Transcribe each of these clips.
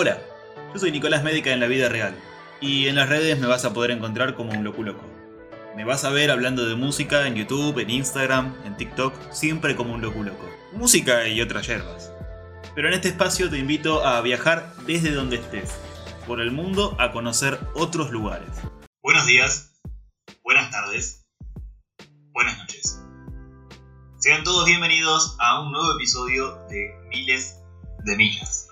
Hola, yo soy Nicolás Médica en la vida real, y en las redes me vas a poder encontrar como un loco loco. Me vas a ver hablando de música en YouTube, en Instagram, en TikTok, siempre como un loco loco. Música y otras yerbas. Pero en este espacio te invito a viajar desde donde estés, por el mundo a conocer otros lugares. Buenos días, buenas tardes, buenas noches. Sean todos bienvenidos a un nuevo episodio de Miles de Millas.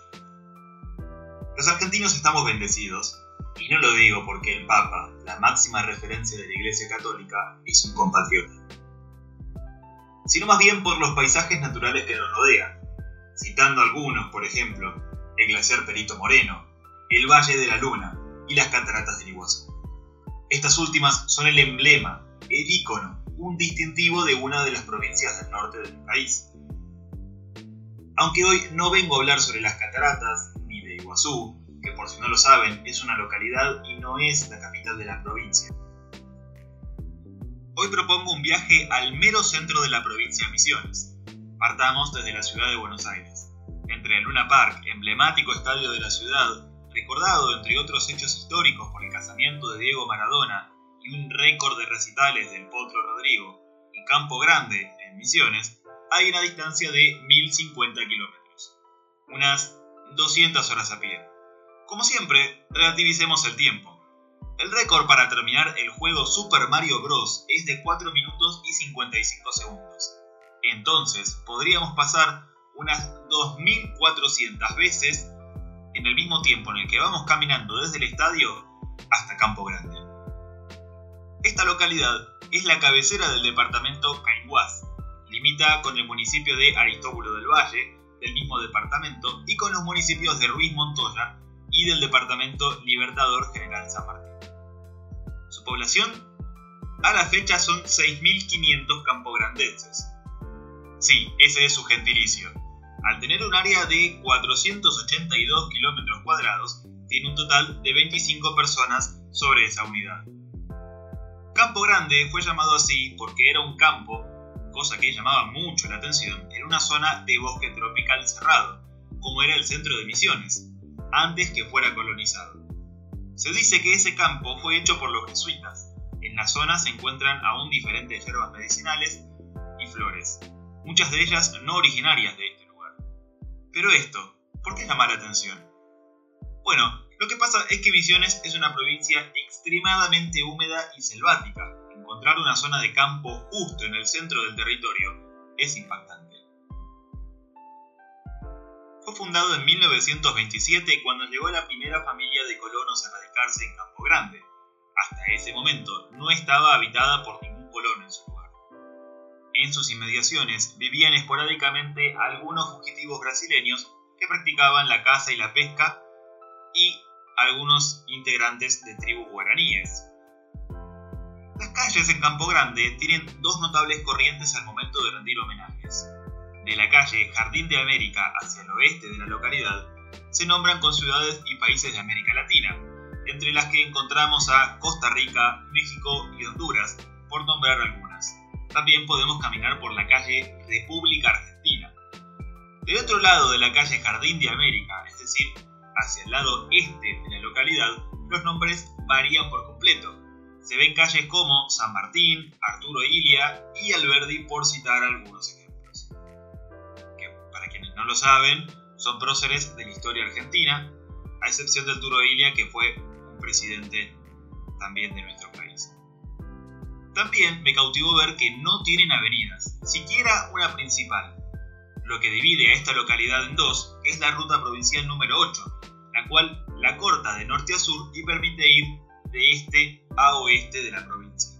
Los argentinos estamos bendecidos, y no lo digo porque el Papa, la máxima referencia de la Iglesia Católica, es un compatriota, sino más bien por los paisajes naturales que nos rodean, citando algunos, por ejemplo, el glaciar Perito Moreno, el Valle de la Luna y las cataratas del Iguazú. Estas últimas son el emblema, el ícono, un distintivo de una de las provincias del norte del país. Aunque hoy no vengo a hablar sobre las cataratas Iguazú, que por si no lo saben es una localidad y no es la capital de la provincia. Hoy propongo un viaje al mero centro de la provincia de Misiones. Partamos desde la ciudad de Buenos Aires. Entre el Luna Park, emblemático estadio de la ciudad, recordado entre otros hechos históricos por el casamiento de Diego Maradona y un récord de recitales del Potro Rodrigo, y Campo Grande, en Misiones, hay una distancia de 1050 kilómetros, unas 200 horas a pie. Como siempre, relativicemos el tiempo. El récord para terminar el juego Super Mario Bros. es de 4 minutos y 55 segundos. Entonces, podríamos pasar unas 2400 veces en el mismo tiempo en el que vamos caminando desde el estadio hasta Campo Grande. Esta localidad es la cabecera del departamento Caiguás, limita con el municipio de Aristóbulo del Valle, del mismo departamento, y con los municipios de Ruiz Montoya y del departamento Libertador General San Martín. Su población a la fecha son 6.500 campograndenses. Sí, ese es su gentilicio. Al tener un área de 482 kilómetros cuadrados, tiene un total de 25 personas sobre esa unidad. Campo Grande fue llamado así porque era un campo cosa que llamaba mucho la atención, era una zona de bosque tropical cerrado, como era el centro de Misiones, antes que fuera colonizado. Se dice que ese campo fue hecho por los jesuitas. En la zona se encuentran aún diferentes hierbas medicinales y flores, muchas de ellas no originarias de este lugar. Pero esto, ¿por qué llama la atención? Bueno, lo que pasa es que Misiones es una provincia extremadamente húmeda y selvática, encontrar una zona de campo justo en el centro del territorio es impactante. Fue fundado en 1927 cuando llegó la primera familia de colonos a radicarse en Campo Grande. Hasta ese momento no estaba habitada por ningún colono en su lugar. En sus inmediaciones vivían esporádicamente algunos fugitivos brasileños que practicaban la caza y la pesca y algunos integrantes de tribus guaraníes. Las calles en Campo Grande tienen dos notables corrientes al momento de rendir homenajes. De la calle Jardín de América hacia el oeste de la localidad, se nombran con ciudades y países de América Latina, entre las que encontramos a Costa Rica, México y Honduras, por nombrar algunas. También podemos caminar por la calle República Argentina. Del otro lado de la calle Jardín de América, es decir, hacia el lado este de la localidad, los nombres varían por completo se ven calles como San Martín, Arturo Ilia y Alberdi por citar algunos ejemplos. Que para quienes no lo saben, son próceres de la historia argentina, a excepción de Arturo Ilia que fue un presidente también de nuestro país. También me cautivó ver que no tienen avenidas, siquiera una principal. Lo que divide a esta localidad en dos es la ruta provincial número 8, la cual la corta de norte a sur y permite ir de este a oeste de la provincia.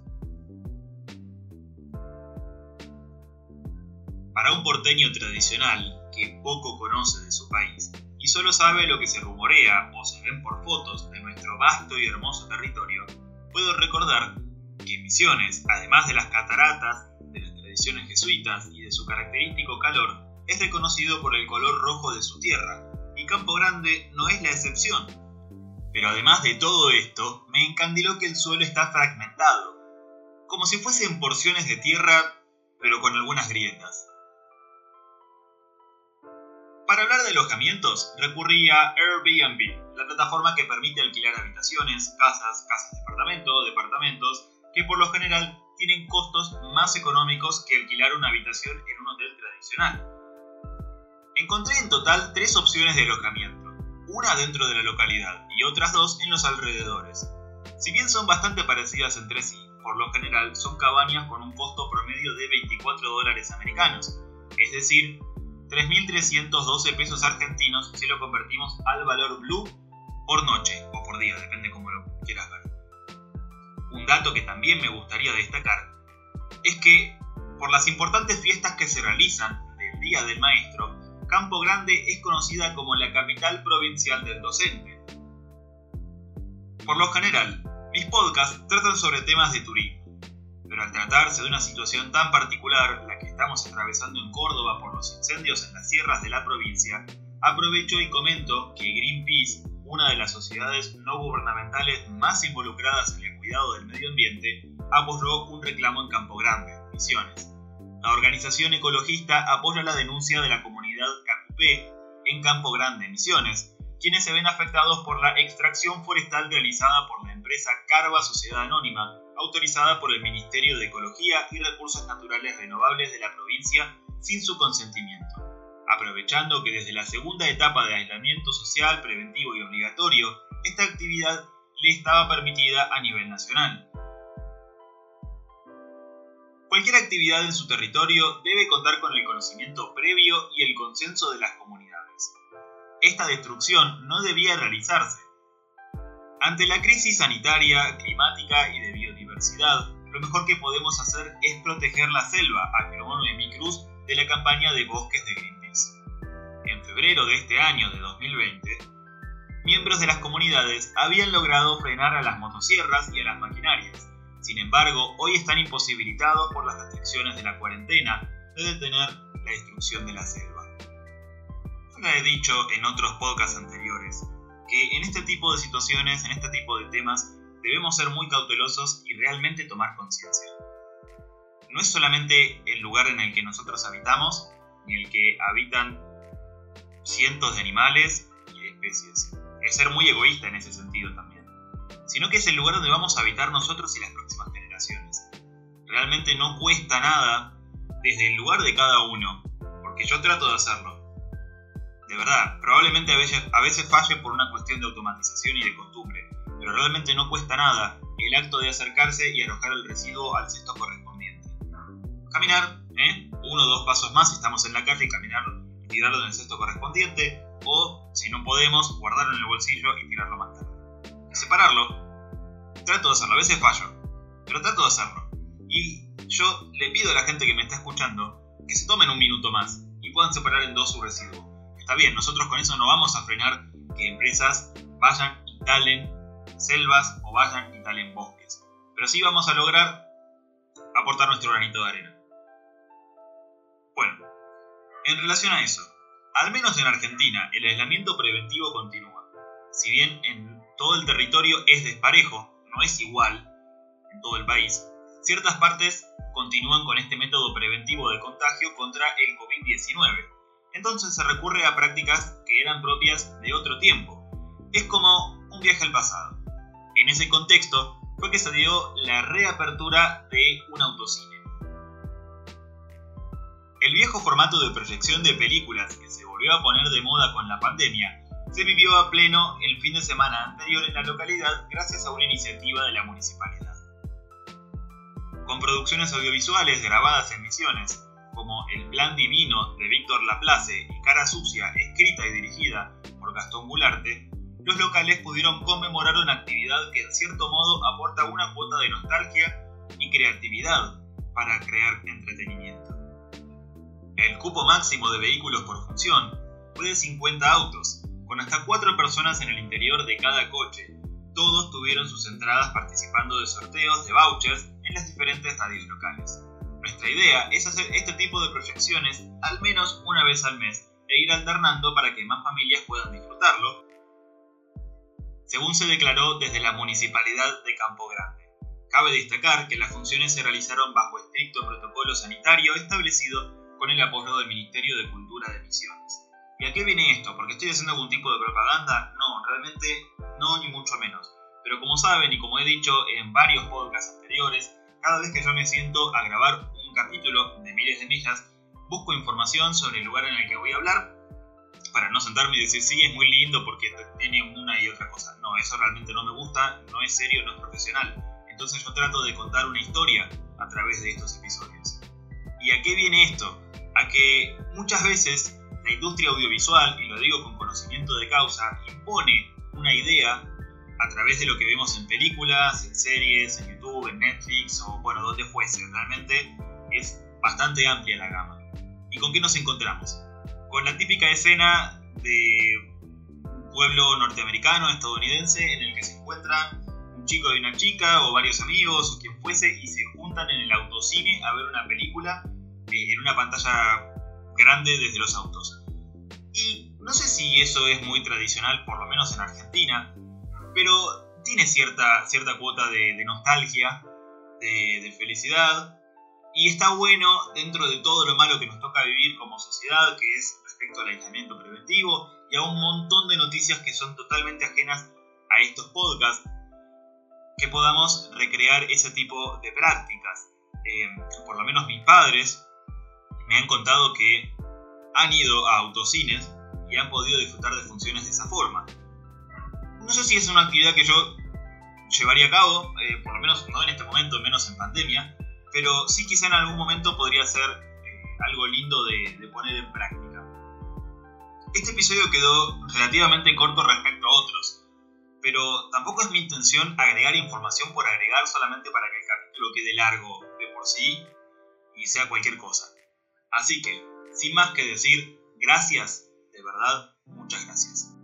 Para un porteño tradicional que poco conoce de su país y solo sabe lo que se rumorea o se ven por fotos de nuestro vasto y hermoso territorio, puedo recordar que Misiones, además de las cataratas, de las tradiciones jesuitas y de su característico calor, es reconocido por el color rojo de su tierra, y Campo Grande no es la excepción, pero además de todo esto, me encandiló que el suelo está fragmentado, como si fuesen porciones de tierra, pero con algunas grietas. Para hablar de alojamientos, recurrí a Airbnb, la plataforma que permite alquilar habitaciones, casas, casas de departamento, departamentos, que por lo general tienen costos más económicos que alquilar una habitación en un hotel tradicional. Encontré en total tres opciones de alojamiento, una dentro de la localidad y otras dos en los alrededores. Si bien son bastante parecidas entre sí, por lo general son cabañas con un costo promedio de 24 dólares americanos, es decir, 3.312 pesos argentinos si lo convertimos al valor blue por noche o por día, depende cómo lo quieras ver. Un dato que también me gustaría destacar es que por las importantes fiestas que se realizan del Día del Maestro, Campo Grande es conocida como la capital provincial del docente. Por lo general, mis podcasts tratan sobre temas de turismo, pero al tratarse de una situación tan particular, la que estamos atravesando en Córdoba por los incendios en las sierras de la provincia, aprovecho y comento que Greenpeace, una de las sociedades no gubernamentales más involucradas en el cuidado del medio ambiente, apoyó un reclamo en Campo Grande, Misiones. La organización ecologista apoya la denuncia de la comunidad Cacupé en Campo Grande, Misiones, quienes se ven afectados por la extracción forestal realizada por la empresa Carva Sociedad Anónima, autorizada por el Ministerio de Ecología y Recursos Naturales Renovables de la provincia sin su consentimiento, aprovechando que desde la segunda etapa de aislamiento social preventivo y obligatorio, esta actividad le estaba permitida a nivel nacional. Cualquier actividad en su territorio debe contar con el conocimiento previo y el consenso de las comunidades. Esta destrucción no debía realizarse. Ante la crisis sanitaria, climática y de biodiversidad, lo mejor que podemos hacer es proteger la selva, afirmó Noemí Cruz de la campaña de bosques de Greenpeace. En febrero de este año de 2020, miembros de las comunidades habían logrado frenar a las motosierras y a las maquinarias. Sin embargo, hoy están imposibilitados por las restricciones de la cuarentena de detener la destrucción de la selva. Ya he dicho en otros podcasts anteriores que en este tipo de situaciones, en este tipo de temas, debemos ser muy cautelosos y realmente tomar conciencia. No es solamente el lugar en el que nosotros habitamos, ni el que habitan cientos de animales y de especies. Es ser muy egoísta en ese sentido también. Sino que es el lugar donde vamos a habitar nosotros y las generaciones. Realmente no cuesta nada desde el lugar de cada uno, porque yo trato de hacerlo de verdad, probablemente a veces, a veces falle por una cuestión de automatización y de costumbre, pero realmente no cuesta nada el acto de acercarse y arrojar el residuo al cesto correspondiente. Caminar, ¿eh? uno o dos pasos más si estamos en la calle caminar y tirarlo en el cesto correspondiente, o si no podemos, guardarlo en el bolsillo y tirarlo más tarde. separarlo, trato de hacerlo, a veces fallo, pero trato de hacerlo. Y yo le pido a la gente que me está escuchando que se tomen un minuto más y puedan separar en dos su residuo Está bien, nosotros con eso no vamos a frenar que empresas vayan y talen selvas o vayan y talen bosques. Pero sí vamos a lograr aportar nuestro granito de arena. Bueno, en relación a eso, al menos en Argentina, el aislamiento preventivo continúa. Si bien en todo el territorio es desparejo, no es igual en todo el país, ciertas partes continúan con este método preventivo de contagio contra el COVID-19 entonces se recurre a prácticas que eran propias de otro tiempo. Es como un viaje al pasado. En ese contexto fue que se dio la reapertura de un autocine. El viejo formato de proyección de películas que se volvió a poner de moda con la pandemia se vivió a pleno el fin de semana anterior en la localidad gracias a una iniciativa de la municipalidad. Con producciones audiovisuales grabadas en misiones, como El Plan Divino de Víctor Laplace y Cara Sucia, escrita y dirigida por Gastón Gularte, los locales pudieron conmemorar una actividad que en cierto modo aporta una cuota de nostalgia y creatividad para crear entretenimiento. El cupo máximo de vehículos por función fue de 50 autos, con hasta 4 personas en el interior de cada coche. Todos tuvieron sus entradas participando de sorteos de vouchers en las diferentes radios locales. Nuestra idea es hacer este tipo de proyecciones al menos una vez al mes e ir alternando para que más familias puedan disfrutarlo, según se declaró desde la Municipalidad de Campo Grande. Cabe destacar que las funciones se realizaron bajo estricto protocolo sanitario establecido con el apoyo del Ministerio de Cultura de Misiones. ¿Y a qué viene esto? ¿Porque estoy haciendo algún tipo de propaganda? No, realmente no, ni mucho menos. Pero como saben y como he dicho en varios podcasts anteriores, cada vez que yo me siento a grabar un capítulo de miles de millas, busco información sobre el lugar en el que voy a hablar para no sentarme y decir, sí, es muy lindo porque tiene una y otra cosa. No, eso realmente no me gusta, no es serio, no es profesional. Entonces yo trato de contar una historia a través de estos episodios. ¿Y a qué viene esto? A que muchas veces la industria audiovisual, y lo digo con conocimiento de causa, impone una idea a través de lo que vemos en películas, en series, en YouTube, en Netflix o bueno, donde fuese. Realmente es bastante amplia la gama. ¿Y con qué nos encontramos? Con la típica escena de un pueblo norteamericano, estadounidense, en el que se encuentran un chico y una chica o varios amigos o quien fuese y se juntan en el autocine a ver una película eh, en una pantalla grande desde los autos. Y no sé si eso es muy tradicional, por lo menos en Argentina, pero tiene cierta, cierta cuota de, nostalgia, de, felicidad, y está bueno dentro de todo lo malo que nos toca vivir como sociedad, que es respecto al aislamiento preventivo y a un montón de noticias que son totalmente ajenas a estos podcasts, que podamos recrear ese tipo de prácticas. Eh, por lo menos mis padres me han contado que han ido a autocines y han podido disfrutar de funciones de esa forma. No sé si es una actividad que yo llevaría a cabo, eh, por lo menos no en este momento, menos en pandemia, pero sí quizá en algún momento podría ser eh, algo lindo de, poner en práctica. Este episodio quedó relativamente corto respecto a otros, pero tampoco es mi intención agregar información por agregar solamente para que el capítulo quede largo de por sí y sea cualquier cosa. Así que, sin más que decir, gracias, de verdad, muchas gracias.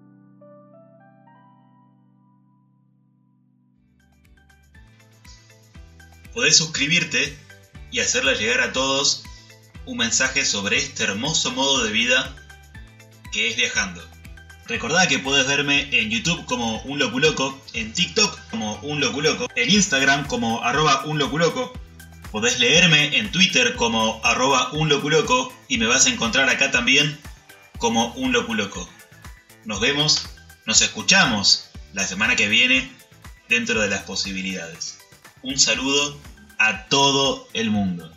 Podés suscribirte y hacerle llegar a todos un mensaje sobre este hermoso modo de vida que es viajando. Recordá que podés verme en YouTube como un loculoco, en TikTok como un loculoco, en Instagram como arroba un loculoco, Podés leerme en Twitter como arroba un loculoco y me vas a encontrar acá también como un loculoco. Nos vemos, nos escuchamos la semana que viene dentro de las posibilidades. Un saludo a todo el mundo.